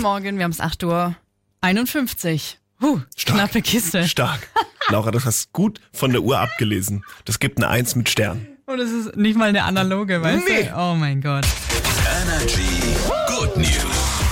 Morgen, wir haben es 8 Uhr 51. Huh, Stark. knappe Kiste. Stark. Laura, das hast gut von der Uhr abgelesen. Das gibt eine Eins mit Stern. Und es ist nicht mal eine analoge, weißt Nee. du? Oh mein Gott. Energy Good News.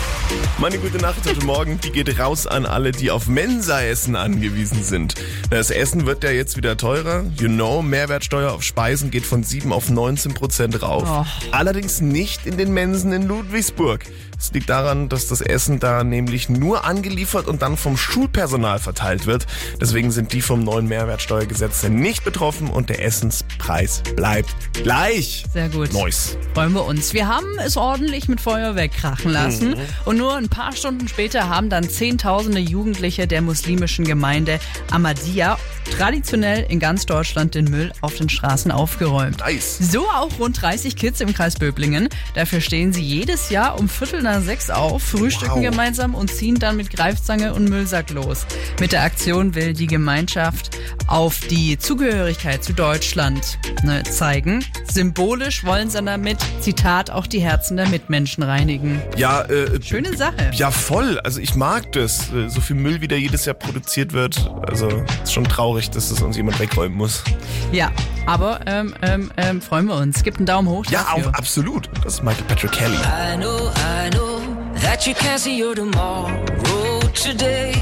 Meine gute Nachricht heute Morgen, die geht raus an alle, die auf Mensa-Essen angewiesen sind. Das Essen wird ja jetzt wieder teurer. You know, Mehrwertsteuer auf Speisen geht von 7 auf 19 Prozent rauf. Oh. Allerdings nicht in den Mensen in Ludwigsburg. Es liegt daran, dass das Essen da nämlich nur angeliefert und dann vom Schulpersonal verteilt wird. Deswegen sind die vom neuen Mehrwertsteuergesetz nicht betroffen und der Essenspreis bleibt gleich. Sehr gut. Neues. Freuen wir uns. Wir haben es ordentlich mit Feuerwerk krachen lassen. Und nur ein paar Stunden später haben dann Zehntausende Jugendliche der muslimischen Gemeinde Ahmadiyya traditionell in ganz Deutschland den Müll auf den Straßen aufgeräumt. Nice. So auch rund 30 Kids im Kreis Böblingen. Dafür stehen sie jedes Jahr um Viertel nach sechs auf, frühstücken Wow. gemeinsam und ziehen dann mit Greifzange und Müllsack los. Mit der Aktion will die Gemeinschaft auf die Zugehörigkeit zu Deutschland ne, zeigen. Symbolisch wollen sie damit, Zitat, auch die Herzen der Mitmenschen reinigen. Ja, äh, Schöne Sache. Ja, voll. Also ich mag das. Äh, So viel Müll, wie da jedes Jahr produziert wird. Also ist schon traurig, dass das uns jemand wegräumen muss. Ja, aber ähm, ähm, ähm, freuen wir uns. Gibt einen Daumen hoch Ja, dafür. auch absolut. Das ist Michael Patrick Kelly. I know, I know that you can't see your tomorrow today.